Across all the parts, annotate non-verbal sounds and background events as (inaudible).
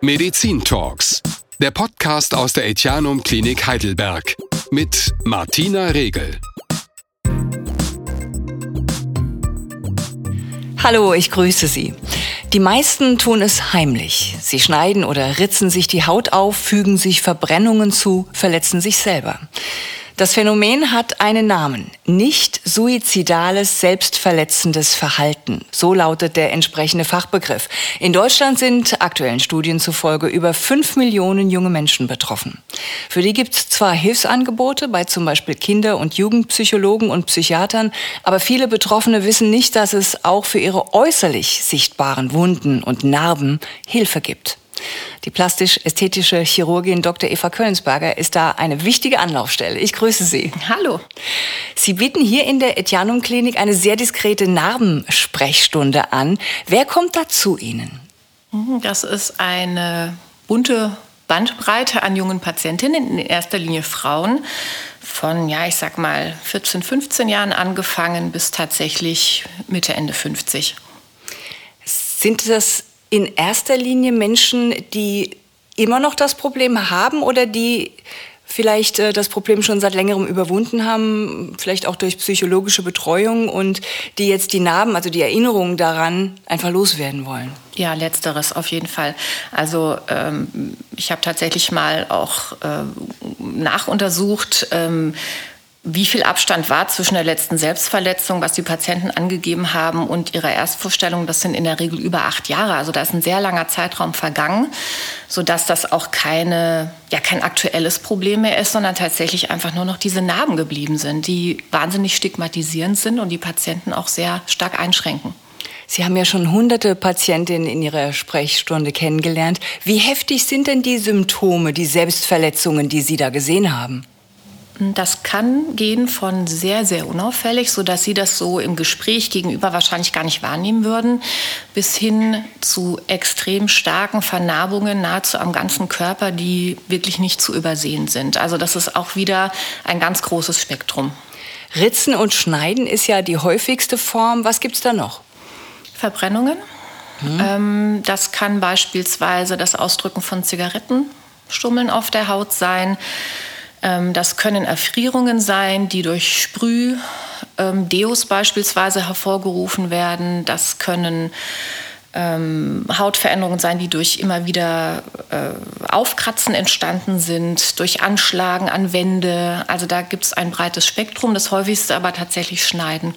Medizin Talks, der Podcast aus der Etianum Klinik Heidelberg mit Martina Regel. Hallo, ich grüße Sie. Die meisten tun es heimlich. Sie schneiden oder ritzen sich die Haut auf, fügen sich Verbrennungen zu, verletzen sich selber. Das Phänomen hat einen Namen. Nicht suizidales, selbstverletzendes Verhalten. So lautet der entsprechende Fachbegriff. In Deutschland sind aktuellen Studien zufolge über fünf Millionen junge Menschen betroffen. Für die gibt es zwar Hilfsangebote bei zum Beispiel Kinder- und Jugendpsychologen und Psychiatern, aber viele Betroffene wissen nicht, dass es auch für ihre äußerlich sichtbaren Wunden und Narben Hilfe gibt. Die plastisch-ästhetische Chirurgin Dr. Eva Kölnsberger ist da eine wichtige Anlaufstelle. Ich grüße Sie. Hallo. Sie bieten hier in der Etianum Klinik eine sehr diskrete Narbensprechstunde an. Wer kommt da zu Ihnen? Mhm, das ist eine bunte Bandbreite an jungen Patientinnen, in erster Linie Frauen von, ja, ich sag mal 14, 15 Jahren angefangen bis tatsächlich Mitte, Ende 50. Sind das in erster Linie Menschen, die immer noch das Problem haben oder die vielleicht äh, das Problem schon seit längerem überwunden haben, vielleicht auch durch psychologische Betreuung und die jetzt die Narben, also die Erinnerungen daran einfach loswerden wollen? Ja, letzteres auf jeden Fall. Also ähm, ich habe tatsächlich mal auch äh, nachuntersucht, ähm, wie viel Abstand war zwischen der letzten Selbstverletzung, was die Patienten angegeben haben, und ihrer Erstvorstellung. Das sind in der Regel über acht Jahre. Also da ist ein sehr langer Zeitraum vergangen, sodass das auch keine, ja, kein aktuelles Problem mehr ist, sondern tatsächlich einfach nur noch diese Narben geblieben sind, die wahnsinnig stigmatisierend sind und die Patienten auch sehr stark einschränken. Sie haben ja schon hunderte Patientinnen in Ihrer Sprechstunde kennengelernt. Wie heftig sind denn die Symptome, die Selbstverletzungen, die Sie da gesehen haben? Das kann gehen von sehr, sehr unauffällig, sodass Sie das so im Gespräch gegenüber wahrscheinlich gar nicht wahrnehmen würden, bis hin zu extrem starken Vernarbungen nahezu am ganzen Körper, die wirklich nicht zu übersehen sind. Also das ist auch wieder ein ganz großes Spektrum. Ritzen und Schneiden ist ja die häufigste Form. Was gibt es da noch? Verbrennungen. Hm. das kann beispielsweise das Ausdrücken von Zigarettenstummeln auf der Haut sein. Ähm, das können Erfrierungen sein, die durch Sprüh, ähm, Deos beispielsweise hervorgerufen werden. Das können ähm, Hautveränderungen sein, die durch immer wieder äh, Aufkratzen entstanden sind, durch Anschlagen an Wände. Also da gibt es ein breites Spektrum. Das häufigste aber tatsächlich Schneiden.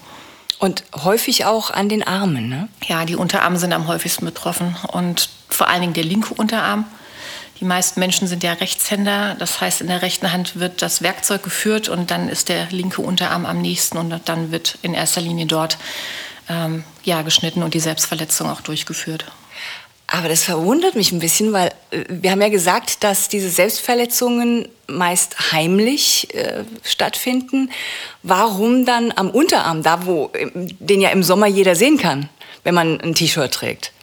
Und häufig auch an den Armen, ne? Ja, die Unterarme sind am häufigsten betroffen und vor allen Dingen der linke Unterarm. Die meisten Menschen sind ja Rechtshänder. Das heißt, in der rechten Hand wird das Werkzeug geführt und dann ist der linke Unterarm am nächsten und dann wird in erster Linie dort ähm, ja, geschnitten und die Selbstverletzung auch durchgeführt. Aber das verwundert mich ein bisschen, weil äh, wir haben ja gesagt, dass diese Selbstverletzungen meist heimlich äh, stattfinden. Warum dann am Unterarm, da wo den ja im Sommer jeder sehen kann, wenn man ein T-Shirt trägt?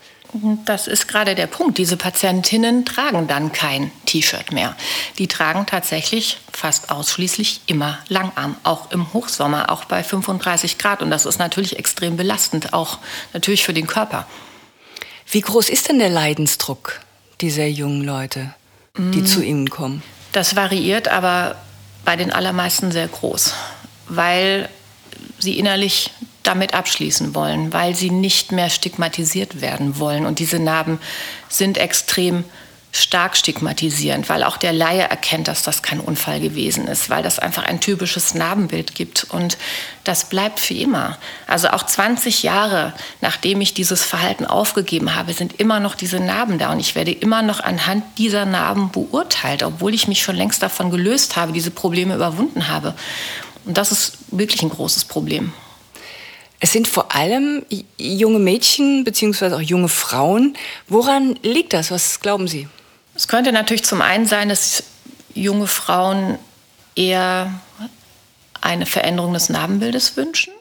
Das ist gerade der Punkt. Diese Patientinnen tragen dann kein T-Shirt mehr. Die tragen tatsächlich fast ausschließlich immer Langarm, auch im Hochsommer, auch bei 35 Grad. Und das ist natürlich extrem belastend, auch natürlich für den Körper. Wie groß ist denn der Leidensdruck dieser jungen Leute, die mm. zu Ihnen kommen? Das variiert, aber bei den allermeisten sehr groß, weil sie innerlich damit abschließen wollen, weil sie nicht mehr stigmatisiert werden wollen. Und diese Narben sind extrem stark stigmatisierend, weil auch der Laie erkennt, dass das kein Unfall gewesen ist, weil das einfach ein typisches Narbenbild gibt und das bleibt für immer. Also auch 20 Jahre nachdem ich dieses Verhalten aufgegeben habe, sind immer noch diese Narben da und ich werde immer noch anhand dieser Narben beurteilt, obwohl ich mich schon längst davon gelöst habe, diese Probleme überwunden habe. Und das ist wirklich ein großes Problem. Es sind vor allem junge Mädchen bzw. auch junge Frauen. Woran liegt das? Was glauben Sie? Es könnte natürlich zum einen sein, dass junge Frauen eher eine Veränderung des Narbenbildes wünschen.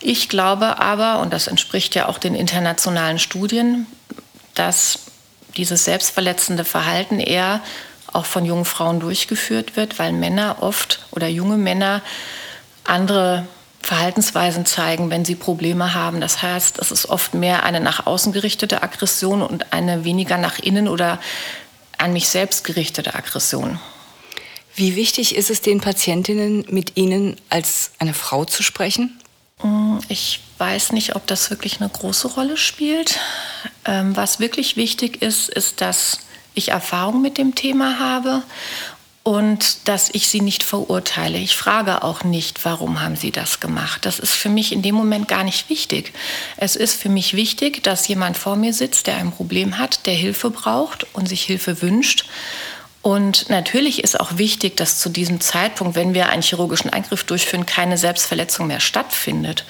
Ich glaube aber, und das entspricht ja auch den internationalen Studien, dass dieses selbstverletzende Verhalten eher auch von jungen Frauen durchgeführt wird, weil Männer oft oder junge Männer andere Verhaltensweisen zeigen, wenn sie Probleme haben. Das heißt, es ist oft mehr eine nach außen gerichtete Aggression und eine weniger nach innen oder an mich selbst gerichtete Aggression. Wie wichtig ist es den Patientinnen, mit Ihnen als eine Frau zu sprechen? Mm, ich weiß nicht, ob das wirklich eine große Rolle spielt. Ähm, was wirklich wichtig ist, ist, dass ich Erfahrung mit dem Thema habe und dass ich sie nicht verurteile. Ich frage auch nicht, warum haben sie das gemacht. Das ist für mich in dem Moment gar nicht wichtig. Es ist für mich wichtig, dass jemand vor mir sitzt, der ein Problem hat, der Hilfe braucht und sich Hilfe wünscht. Und natürlich ist auch wichtig, dass zu diesem Zeitpunkt, wenn wir einen chirurgischen Eingriff durchführen, keine Selbstverletzung mehr stattfindet.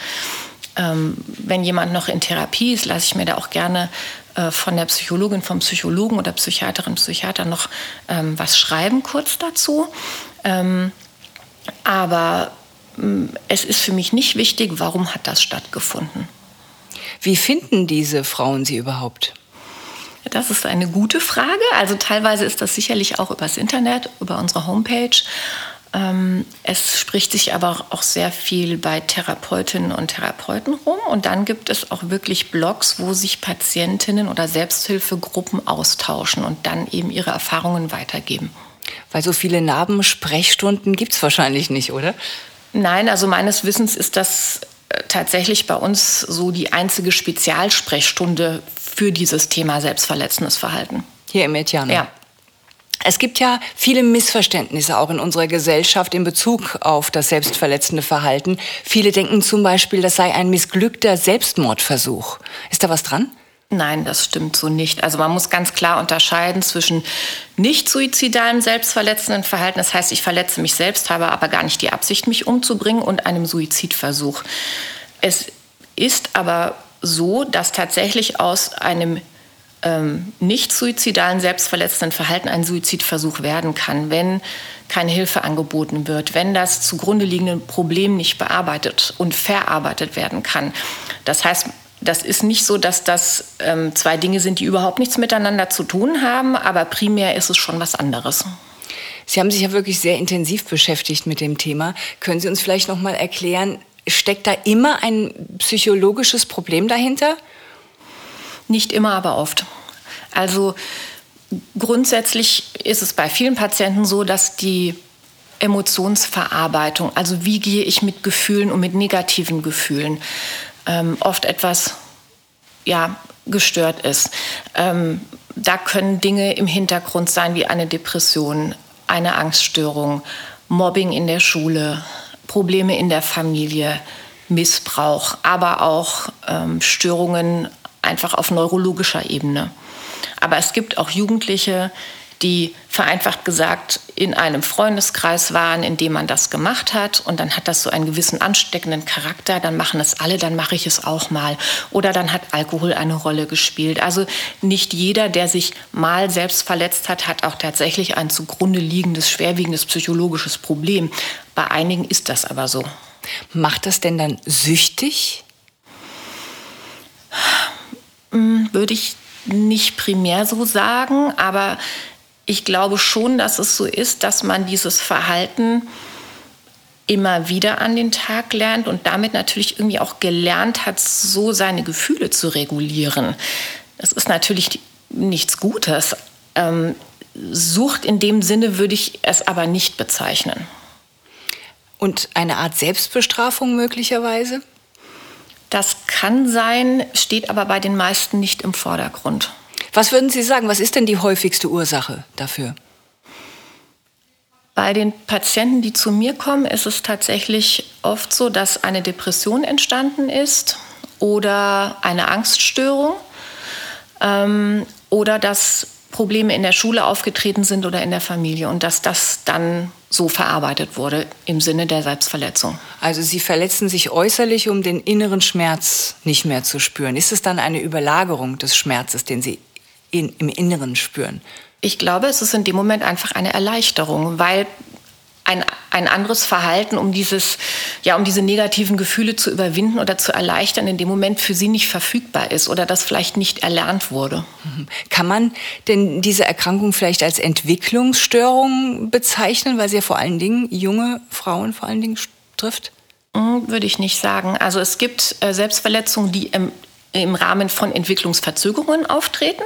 Ähm, wenn jemand noch in Therapie ist, lasse ich mir da auch gerne äh, von der Psychologin, vom Psychologen oder Psychiaterin, Psychiater noch ähm, was schreiben kurz dazu. Ähm, aber ähm, es ist für mich nicht wichtig, warum hat das stattgefunden. Wie finden diese Frauen Sie überhaupt? Das ist eine gute Frage. Also teilweise ist das sicherlich auch übers Internet, über unsere Homepage. Ähm, es spricht sich aber auch sehr viel bei Therapeutinnen und Therapeuten rum. Und dann gibt es auch wirklich Blogs, wo sich Patientinnen oder Selbsthilfegruppen austauschen und dann eben ihre Erfahrungen weitergeben. Weil so viele Narbensprechstunden gibt es wahrscheinlich nicht, oder? Nein, also meines Wissens ist das äh, tatsächlich bei uns so die einzige Spezialsprechstunde für dieses Thema selbstverletzendes Verhalten. Hier im Etiano? Ja. Es gibt ja viele Missverständnisse auch in unserer Gesellschaft in Bezug auf das selbstverletzende Verhalten. Viele denken zum Beispiel, das sei ein missglückter Selbstmordversuch. Ist da was dran? Nein, das stimmt so nicht. Also man muss ganz klar unterscheiden zwischen nicht suizidalem selbstverletzenden Verhalten, das heißt, ich verletze mich selbst, habe aber gar nicht die Absicht, mich umzubringen, und einem Suizidversuch. Es ist aber so, dass tatsächlich aus einem ähm, nicht suizidalen, selbstverletzenden Verhalten ein Suizidversuch werden kann, wenn keine Hilfe angeboten wird, wenn das zugrunde liegende Problem nicht bearbeitet und verarbeitet werden kann. Das heißt, das ist nicht so, dass das ähm, zwei Dinge sind, die überhaupt nichts miteinander zu tun haben, aber primär ist es schon was anderes. Sie haben sich ja wirklich sehr intensiv beschäftigt mit dem Thema. Können Sie uns vielleicht noch mal erklären, steckt da immer ein psychologisches Problem dahinter? Nicht immer, aber oft. Also grundsätzlich ist es bei vielen Patienten so, dass die Emotionsverarbeitung, also wie gehe ich mit Gefühlen und mit negativen Gefühlen, ähm, oft etwas ja, gestört ist. Ähm, da können Dinge im Hintergrund sein wie eine Depression, eine Angststörung, Mobbing in der Schule, Probleme in der Familie, Missbrauch, aber auch ähm, Störungen einfach auf neurologischer Ebene. Aber es gibt auch Jugendliche, die vereinfacht gesagt in einem Freundeskreis waren, in dem man das gemacht hat und dann hat das so einen gewissen ansteckenden Charakter, dann machen es alle, dann mache ich es auch mal. Oder dann hat Alkohol eine Rolle gespielt. Also nicht jeder, der sich mal selbst verletzt hat, hat auch tatsächlich ein zugrunde liegendes, schwerwiegendes psychologisches Problem. Bei einigen ist das aber so. Macht das denn dann süchtig? Würde ich nicht primär so sagen, aber ich glaube schon, dass es so ist, dass man dieses Verhalten immer wieder an den Tag lernt und damit natürlich irgendwie auch gelernt hat, so seine Gefühle zu regulieren. Das ist natürlich nichts Gutes. Ähm, Sucht in dem Sinne würde ich es aber nicht bezeichnen. Und eine Art Selbstbestrafung möglicherweise? Das kann sein, steht aber bei den meisten nicht im Vordergrund. Was würden Sie sagen, was ist denn die häufigste Ursache dafür? Bei den Patienten, die zu mir kommen, ist es tatsächlich oft so, dass eine Depression entstanden ist oder eine Angststörung ähm, oder dass Probleme in der Schule aufgetreten sind oder in der Familie und dass das dann so verarbeitet wurde im Sinne der Selbstverletzung. Also Sie verletzen sich äußerlich, um den inneren Schmerz nicht mehr zu spüren. Ist es dann eine Überlagerung des Schmerzes, den Sie in, im Inneren spüren? Ich glaube, es ist in dem Moment einfach eine Erleichterung, weil ein, ein anderes Verhalten, um dieses, ja, um diese negativen Gefühle zu überwinden oder zu erleichtern, in dem Moment für sie nicht verfügbar ist oder das vielleicht nicht erlernt wurde. Kann man denn diese Erkrankung vielleicht als Entwicklungsstörung bezeichnen, weil sie ja vor allen Dingen junge Frauen vor allen Dingen trifft? Hm, würde ich nicht sagen. Also es gibt äh, Selbstverletzungen, die im, im Rahmen von Entwicklungsverzögerungen auftreten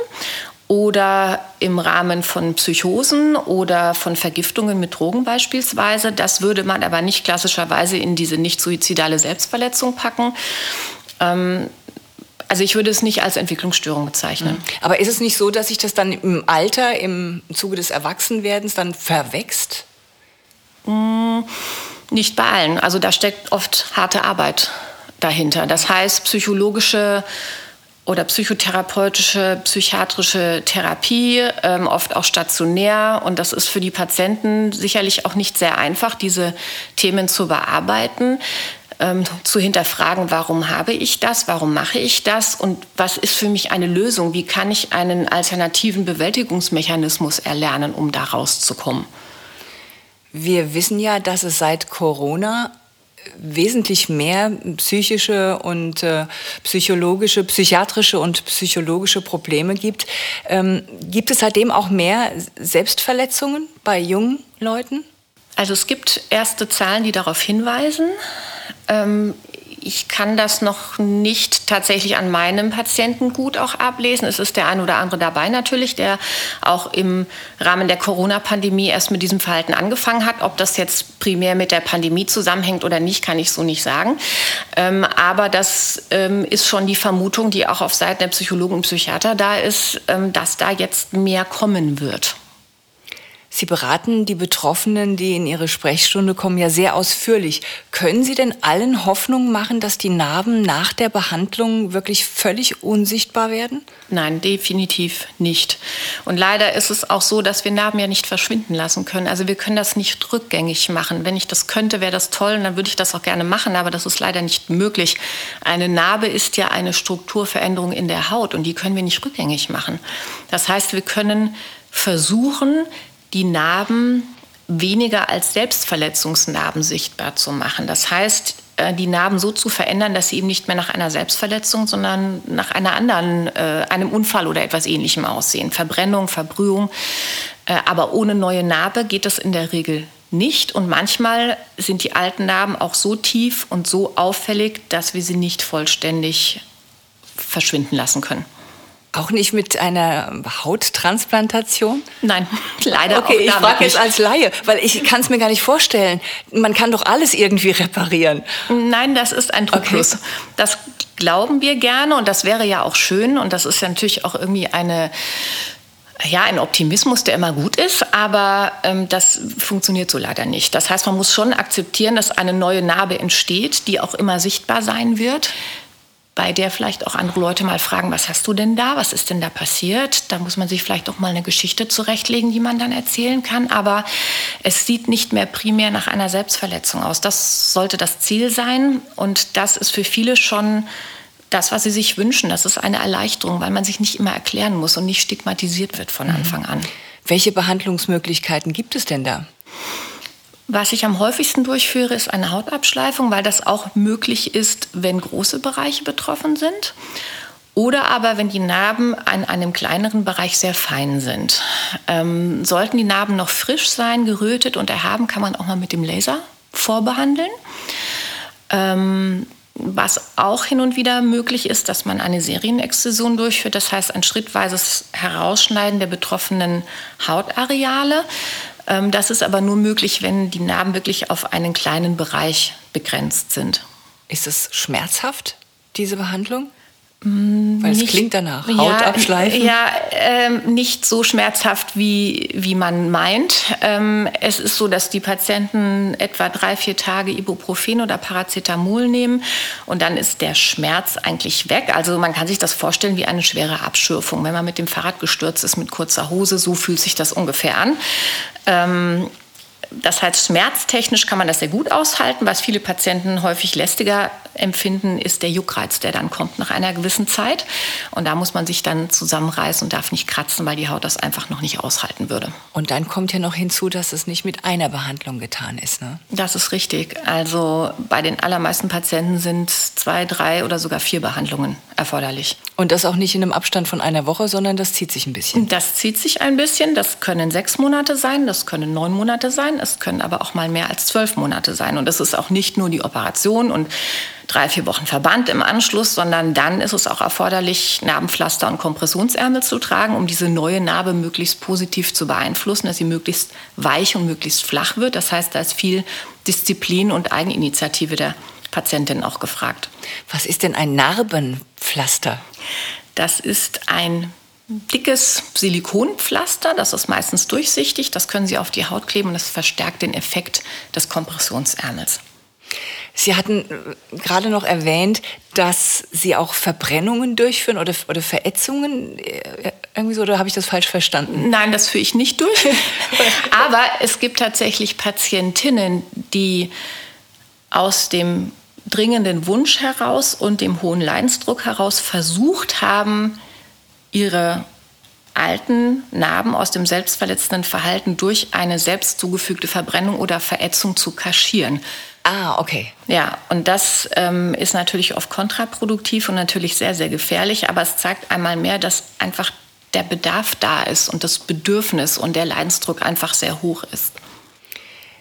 oder im Rahmen von Psychosen oder von Vergiftungen mit Drogen beispielsweise. Das würde man aber nicht klassischerweise in diese nicht suizidale Selbstverletzung packen. Ähm, also ich würde es nicht als Entwicklungsstörung bezeichnen. Mhm. Aber ist es nicht so, dass sich das dann im Alter, im Zuge des Erwachsenwerdens dann verwächst? Mm, nicht bei allen. Also da steckt oft harte Arbeit dahinter. Das heißt, psychologische oder psychotherapeutische, psychiatrische Therapie, ähm, oft auch stationär. Und das ist für die Patienten sicherlich auch nicht sehr einfach, diese Themen zu bearbeiten. Ähm, zu hinterfragen, warum habe ich das, warum mache ich das und was ist für mich eine Lösung, wie kann ich einen alternativen Bewältigungsmechanismus erlernen, um da rauszukommen. Wir wissen ja, dass es seit Corona wesentlich mehr psychische und äh, psychologische, psychiatrische und psychologische Probleme gibt. Ähm, gibt es seitdem auch mehr Selbstverletzungen bei jungen Leuten? Also es gibt erste Zahlen, die darauf hinweisen. Ähm, ich kann das noch nicht tatsächlich an meinem Patienten gut auch ablesen. Es ist der ein oder andere dabei natürlich, der auch im Rahmen der Corona-Pandemie erst mit diesem Verhalten angefangen hat. Ob das jetzt primär mit der Pandemie zusammenhängt oder nicht, kann ich so nicht sagen. Ähm, aber das ähm, ist schon die Vermutung, die auch auf Seiten der Psychologen und Psychiater da ist, ähm, dass da jetzt mehr kommen wird. Sie beraten die Betroffenen, die in Ihre Sprechstunde kommen, ja sehr ausführlich. Können Sie denn allen Hoffnung machen, dass die Narben nach der Behandlung wirklich völlig unsichtbar werden? Nein, definitiv nicht. Und leider ist es auch so, dass wir Narben ja nicht verschwinden lassen können. Also wir können das nicht rückgängig machen. Wenn ich das könnte, wäre das toll und dann würde ich das auch gerne machen, aber das ist leider nicht möglich. Eine Narbe ist ja eine Strukturveränderung in der Haut und die können wir nicht rückgängig machen. Das heißt, wir können versuchen, die Narben weniger als Selbstverletzungsnarben sichtbar zu machen. Das heißt, äh, die Narben so zu verändern, dass sie eben nicht mehr nach einer Selbstverletzung, sondern nach einer anderen, äh, einem Unfall oder etwas Ähnlichem aussehen. Verbrennung, Verbrühung. Äh, aber ohne neue Narbe geht das in der Regel nicht. Und manchmal sind die alten Narben auch so tief und so auffällig, dass wir sie nicht vollständig verschwinden lassen können. Auch nicht mit einer Hauttransplantation? Nein, (laughs) leider okay, ich frage jetzt als Laie, weil ich kann es mir gar nicht vorstellen. Man kann doch alles irgendwie reparieren. Nein, das ist ein Trugschluss. Okay. Das glauben wir gerne und das wäre ja auch schön und das ist ja natürlich auch irgendwie eine ja, ein Optimismus, der immer gut ist, aber ähm, das funktioniert so leider nicht. Das heißt, man muss schon akzeptieren, dass eine neue Narbe entsteht, die auch immer sichtbar sein wird bei der vielleicht auch andere Leute mal fragen, was hast du denn da, was ist denn da passiert? Da muss man sich vielleicht auch mal eine Geschichte zurechtlegen, die man dann erzählen kann. Aber es sieht nicht mehr primär nach einer Selbstverletzung aus. Das sollte das Ziel sein und das ist für viele schon das, was sie sich wünschen. Das ist eine Erleichterung, weil man sich nicht immer erklären muss und nicht stigmatisiert wird von mhm. Anfang an. Welche Behandlungsmöglichkeiten gibt es denn da? Was ich am häufigsten durchführe, ist eine Hautabschleifung, weil das auch möglich ist, wenn große Bereiche betroffen sind. Oder aber, wenn die Narben an einem kleineren Bereich sehr fein sind. Ähm, sollten die Narben noch frisch sein, gerötet und erhaben, kann man auch mal mit dem Laser vorbehandeln. Ähm, was auch hin und wieder möglich ist, dass man eine Serienexzision durchführt, das heißt ein schrittweises Herausschneiden der betroffenen Hautareale. Ähm, das ist aber nur möglich, wenn die Narben wirklich auf einen kleinen Bereich begrenzt sind. Ist es schmerzhaft, diese Behandlung? Mm, Weil es nicht, klingt danach. Haut ja, abschleifen? Ja, ähm, nicht so schmerzhaft, wie, wie man meint. Ähm, es ist so, dass die Patienten etwa drei, vier Tage Ibuprofen oder Paracetamol nehmen und dann ist der Schmerz eigentlich weg. Also man kann sich das vorstellen wie eine schwere Abschürfung. Wenn man mit dem Fahrrad gestürzt ist mit kurzer Hose, so fühlt sich das ungefähr an. Ähm, das heißt, schmerztechnisch kann man das sehr gut aushalten. Was viele Patienten häufig lästiger empfinden, ist der Juckreiz, der dann kommt nach einer gewissen Zeit. Und da muss man sich dann zusammenreißen und darf nicht kratzen, weil die Haut das einfach noch nicht aushalten würde. Und dann kommt ja noch hinzu, dass es nicht mit einer Behandlung getan ist. Ne? Das ist richtig. Also bei den allermeisten Patienten sind zwei, drei oder sogar vier Behandlungen erforderlich. Und das auch nicht in einem Abstand von einer Woche, sondern das zieht sich ein bisschen. Das zieht sich ein bisschen. Das können sechs Monate sein, das können neun Monate sein, es können aber auch mal mehr als zwölf Monate sein. Und es ist auch nicht nur die Operation und drei, vier Wochen Verband im Anschluss, sondern dann ist es auch erforderlich, Narbenpflaster und Kompressionsärmel zu tragen, um diese neue Narbe möglichst positiv zu beeinflussen, dass sie möglichst weich und möglichst flach wird. Das heißt, da ist viel Disziplin und Eigeninitiative der Patientin auch gefragt. Was ist denn ein Narbenpflaster? Das ist ein dickes Silikonpflaster, das ist meistens durchsichtig, das können Sie auf die Haut kleben und das verstärkt den Effekt des Kompressionsärmels. Sie hatten äh, gerade noch erwähnt, dass Sie auch Verbrennungen durchführen oder, oder Verätzungen. Äh, irgendwie so, oder habe ich das falsch verstanden? Nein, das führe ich nicht durch. (laughs) Aber es gibt tatsächlich Patientinnen, die aus dem dringenden Wunsch heraus und dem hohen Leidensdruck heraus versucht haben, ihre alten Narben aus dem selbstverletzenden Verhalten durch eine selbst zugefügte Verbrennung oder Verätzung zu kaschieren. Ah, okay. Ja, und das ähm, ist natürlich oft kontraproduktiv und natürlich sehr, sehr gefährlich, aber es zeigt einmal mehr, dass einfach der Bedarf da ist und das Bedürfnis und der Leidensdruck einfach sehr hoch ist.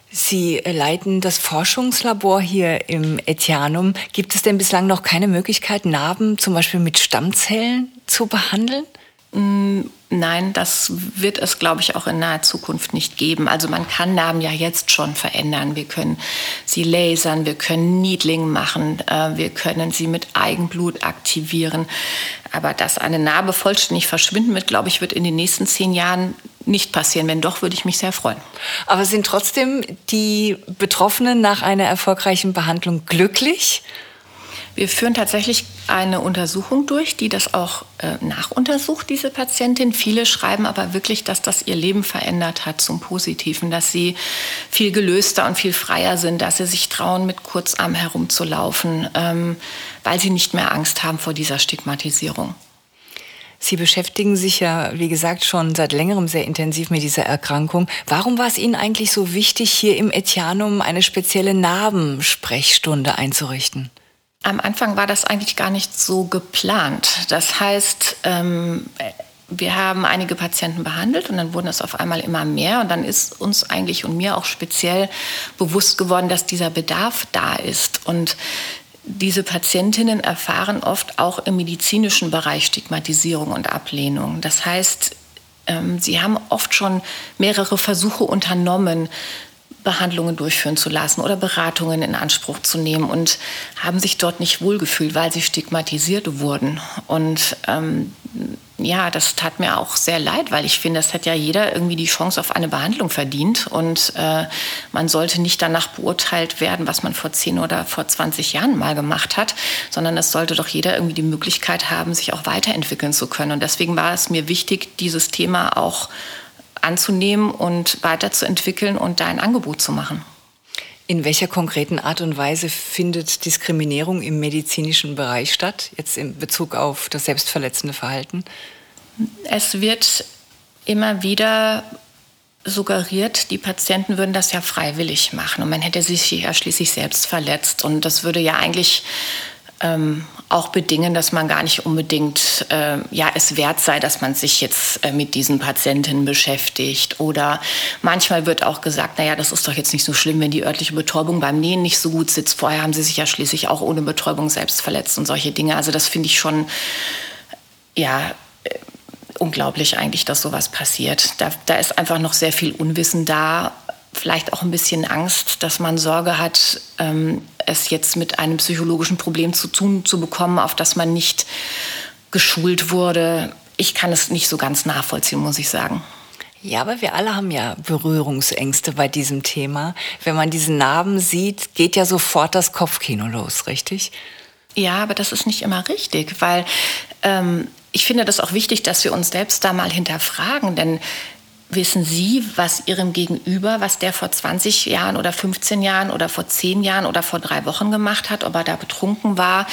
Sie leiten das Forschungslabor hier im Etianum. Gibt es denn bislang noch keine Möglichkeit, Narben zum Beispiel mit Stammzellen zu behandeln? Mm, nein, das wird es, glaube ich, auch in naher Zukunft nicht geben. Also man kann Narben ja jetzt schon verändern. Wir können sie lasern, wir können Needling machen, äh, wir können sie mit Eigenblut aktivieren. Aber dass eine Narbe vollständig verschwinden wird, glaube ich, wird in den nächsten zehn Jahren nicht passieren. Wenn doch, würde ich mich sehr freuen. Aber sind trotzdem die Betroffenen nach einer erfolgreichen Behandlung glücklich? Wir führen tatsächlich eine Untersuchung durch, die das auch äh, nachuntersucht, diese Patientin. Viele schreiben aber wirklich, dass das ihr Leben verändert hat zum Positiven, dass sie viel gelöster und viel freier sind, dass sie sich trauen, mit Kurzarm herumzulaufen, ähm, weil sie nicht mehr Angst haben vor dieser Stigmatisierung. Sie beschäftigen sich ja, wie gesagt, schon seit längerem sehr intensiv mit dieser Erkrankung. Warum war es Ihnen eigentlich so wichtig, hier im Etianum eine spezielle Narbensprechstunde einzurichten? Am Anfang war das eigentlich gar nicht so geplant. Das heißt, ähm, wir haben einige Patienten behandelt und dann wurden es auf einmal immer mehr. Und dann ist uns eigentlich und mir auch speziell bewusst geworden, dass dieser Bedarf da ist. Und diese Patientinnen erfahren oft auch im medizinischen Bereich Stigmatisierung und Ablehnung. Das heißt, ähm, sie haben oft schon mehrere Versuche unternommen, Behandlungen durchführen zu lassen oder Beratungen in Anspruch zu nehmen und haben sich dort nicht wohlgefühlt, weil sie stigmatisiert wurden. Und ähm, ja, das tat mir auch sehr leid, weil ich finde, es hat ja jeder irgendwie die Chance auf eine Behandlung verdient und äh, man sollte nicht danach beurteilt werden, was man vor 10 oder vor 20 Jahren mal gemacht hat, sondern es sollte doch jeder irgendwie die Möglichkeit haben, sich auch weiterentwickeln zu können. Und deswegen war es mir wichtig, dieses Thema auch anzunehmen und weiterzuentwickeln und da ein Angebot zu machen. In welcher konkreten Art und Weise findet Diskriminierung im medizinischen Bereich statt, jetzt in Bezug auf das selbstverletzende Verhalten? Es wird immer wieder suggeriert, die Patienten würden das ja freiwillig machen und man hätte sich ja schließlich selbst verletzt. Und das würde ja eigentlich ähm, auch bedingen, dass man gar nicht unbedingt äh, ja, es wert sei, dass man sich jetzt äh, mit diesen Patientinnen beschäftigt. Oder manchmal wird auch gesagt, naja, das ist doch jetzt nicht so schlimm, wenn die örtliche Betäubung beim Nähen nicht so gut sitzt. Vorher haben sie sich ja schließlich auch ohne Betäubung selbst verletzt und solche Dinge. Also das finde ich schon, ja, äh, unglaublich eigentlich, dass sowas passiert. Da, da ist einfach noch sehr viel Unwissen da vielleicht auch ein bisschen Angst, dass man Sorge hat, ähm, es jetzt mit einem psychologischen Problem zu tun zu bekommen, auf das man nicht geschult wurde. Ich kann es nicht so ganz nachvollziehen, muss ich sagen. Ja, aber wir alle haben ja Berührungsängste bei diesem Thema. Wenn man diese Narben sieht, geht ja sofort das Kopfkino los, richtig? Ja, aber das ist nicht immer richtig, weil ähm, ich finde das auch wichtig, dass wir uns selbst da mal hinterfragen, denn wissen Sie, was Ihrem Gegenüber, was der vor 20 Jahren oder 15 Jahren oder vor 10 Jahren oder vor drei Wochen gemacht hat, ob er da betrunken war,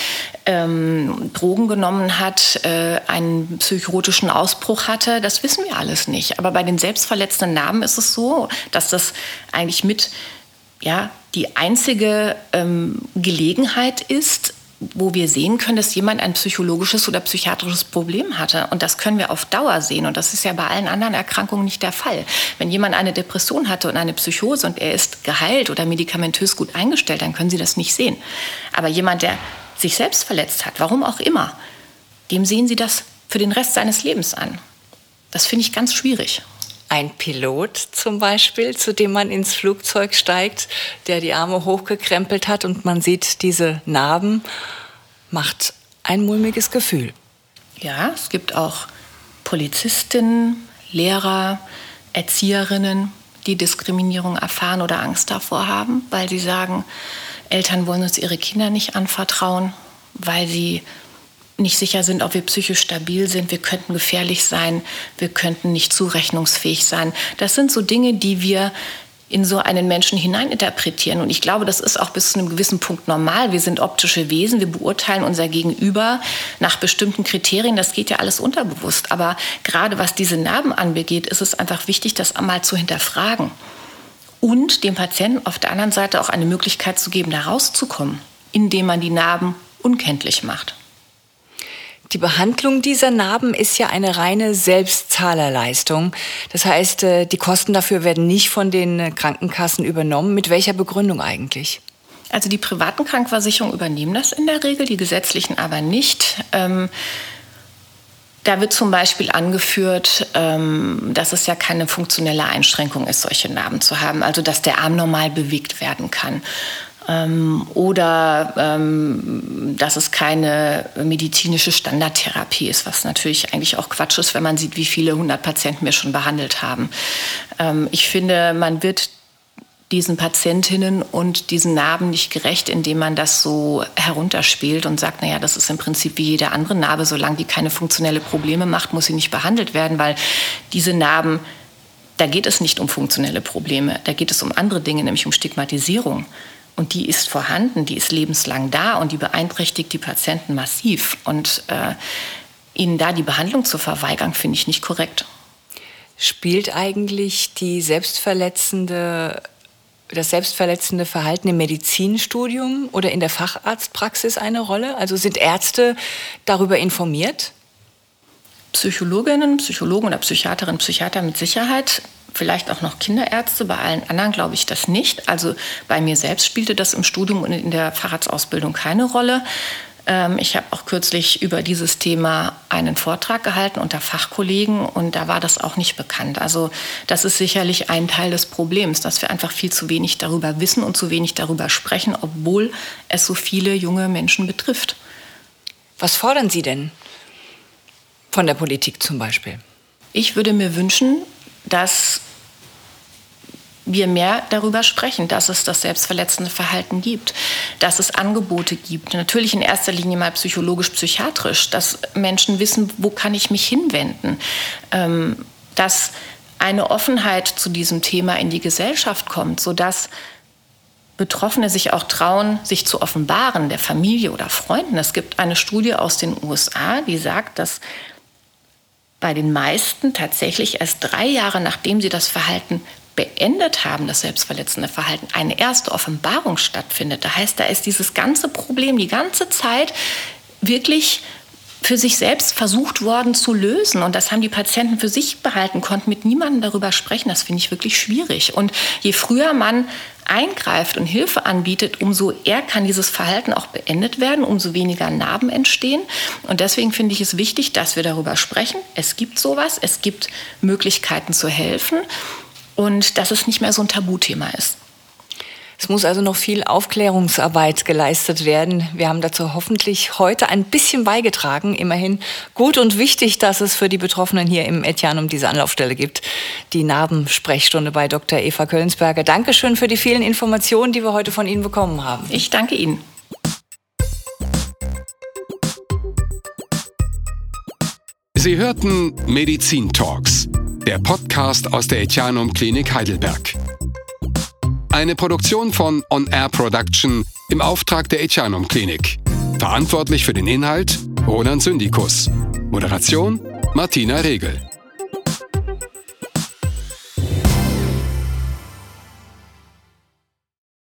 ähm, Drogen genommen hat, äh, einen psychotischen Ausbruch hatte, das wissen wir alles nicht. Aber bei den selbstverletzenden Narben ist es so, dass das eigentlich mit ja, die einzige ähm, Gelegenheit ist, wo wir sehen können, dass jemand ein psychologisches oder psychiatrisches Problem hatte. Und das können wir auf Dauer sehen. Und das ist ja bei allen anderen Erkrankungen nicht der Fall. Wenn jemand eine Depression hatte und eine Psychose und er ist geheilt oder medikamentös gut eingestellt, dann können Sie das nicht sehen. Aber jemand, der sich selbst verletzt hat, warum auch immer, dem sehen Sie das für den Rest seines Lebens an. Das finde ich ganz schwierig. Ein Pilot zum Beispiel, zu dem man ins Flugzeug steigt, der die Arme hochgekrempelt hat und man sieht diese Narben, macht ein mulmiges Gefühl. Ja, es gibt auch Polizistinnen, Lehrer, Erzieherinnen, die Diskriminierung erfahren oder Angst davor haben, weil sie sagen, Eltern wollen uns ihre Kinder nicht anvertrauen, weil sie nicht sicher sind, ob wir psychisch stabil sind, wir könnten gefährlich sein, wir könnten nicht zurechnungsfähig sein. Das sind so Dinge, die wir in so einen Menschen hineininterpretieren. Und ich glaube, das ist auch bis zu einem gewissen Punkt normal. Wir sind optische Wesen, wir beurteilen unser Gegenüber nach bestimmten Kriterien. Das geht ja alles unterbewusst. Aber gerade was diese Narben anbegeht, ist es einfach wichtig, das einmal zu hinterfragen. Und dem Patienten auf der anderen Seite auch eine Möglichkeit zu geben, da rauszukommen, indem man die Narben unkenntlich macht. Die Behandlung dieser Narben ist ja eine reine Selbstzahlerleistung. Das heißt, äh, die Kosten dafür werden nicht von den Krankenkassen übernommen. Mit welcher Begründung eigentlich? Also die privaten Krankenversicherungen übernehmen das in der Regel, die gesetzlichen aber nicht. Ähm, da wird zum Beispiel angeführt, ähm, dass es ja keine funktionelle Einschränkung ist, solche Narben zu haben, also dass der Arm normal bewegt werden kann. Ähm, oder ähm, dass es keine medizinische Standardtherapie ist, was natürlich eigentlich auch Quatsch ist, wenn man sieht, wie viele hundert Patienten wir schon behandelt haben. Ähm, ich finde, man wird diesen Patientinnen und diesen Narben nicht gerecht, indem man das so herunterspielt und sagt, naja, das ist im Prinzip wie jede andere Narbe, solange die keine funktionelle Probleme macht, muss sie nicht behandelt werden, weil diese Narben, da geht es nicht um funktionelle Probleme, da geht es um andere Dinge, nämlich um Stigmatisierung. Und die ist vorhanden, die ist lebenslang da und die beeinträchtigt die Patienten massiv. Und äh, ihnen da die Behandlung zu verweigern, finde ich nicht korrekt. Spielt eigentlich die selbstverletzende, das selbstverletzende Verhalten im Medizinstudium oder in der Facharztpraxis eine Rolle? Also sind Ärzte darüber informiert? Psychologinnen, Psychologen oder Psychiaterinnen, Psychiater mit Sicherheit vielleicht auch noch Kinderärzte, bei allen anderen glaube ich das nicht. Also bei mir selbst spielte das im Studium und in der Fahrradsausbildung keine Rolle. Ähm, ich habe auch kürzlich über dieses Thema einen Vortrag gehalten unter Fachkollegen und da war das auch nicht bekannt. Also das ist sicherlich ein Teil des Problems, dass wir einfach viel zu wenig darüber wissen und zu wenig darüber sprechen, obwohl es so viele junge Menschen betrifft. Was fordern Sie denn von der Politik zum Beispiel? Ich würde mir wünschen, dass wir mehr darüber sprechen, dass es das selbstverletzende Verhalten gibt, dass es Angebote gibt. Natürlich in erster Linie mal psychologisch-psychiatrisch, dass Menschen wissen, wo kann ich mich hinwenden, ähm, dass eine Offenheit zu diesem Thema in die Gesellschaft kommt, sodass Betroffene sich auch trauen, sich zu offenbaren, der Familie oder Freunden. Es gibt eine Studie aus den USA, die sagt, dass bei den meisten tatsächlich erst drei Jahre nachdem sie das Verhalten beendet haben, das selbstverletzende Verhalten, eine erste Offenbarung stattfindet. Da heißt, da ist dieses ganze Problem die ganze Zeit wirklich für sich selbst versucht worden zu lösen. Und das haben die Patienten für sich behalten, konnten mit niemandem darüber sprechen. Das finde ich wirklich schwierig. Und je früher man eingreift und Hilfe anbietet, umso eher kann dieses Verhalten auch beendet werden, umso weniger Narben entstehen. Und deswegen finde ich es wichtig, dass wir darüber sprechen. Es gibt sowas, es gibt Möglichkeiten zu helfen und dass es nicht mehr so ein Tabuthema ist. Es muss also noch viel Aufklärungsarbeit geleistet werden. Wir haben dazu hoffentlich heute ein bisschen beigetragen. Immerhin gut und wichtig, dass es für die Betroffenen hier im Etianum diese Anlaufstelle gibt. Die Narbensprechstunde bei Dr. Eva Köllensberger. Dankeschön für die vielen Informationen, die wir heute von Ihnen bekommen haben. Ich danke Ihnen. Sie hörten Medizin Talks der Podcast aus der Etianum Klinik Heidelberg. Eine Produktion von On Air Production im Auftrag der Etianum Klinik. Verantwortlich für den Inhalt Roland Syndikus. Moderation Martina Regel.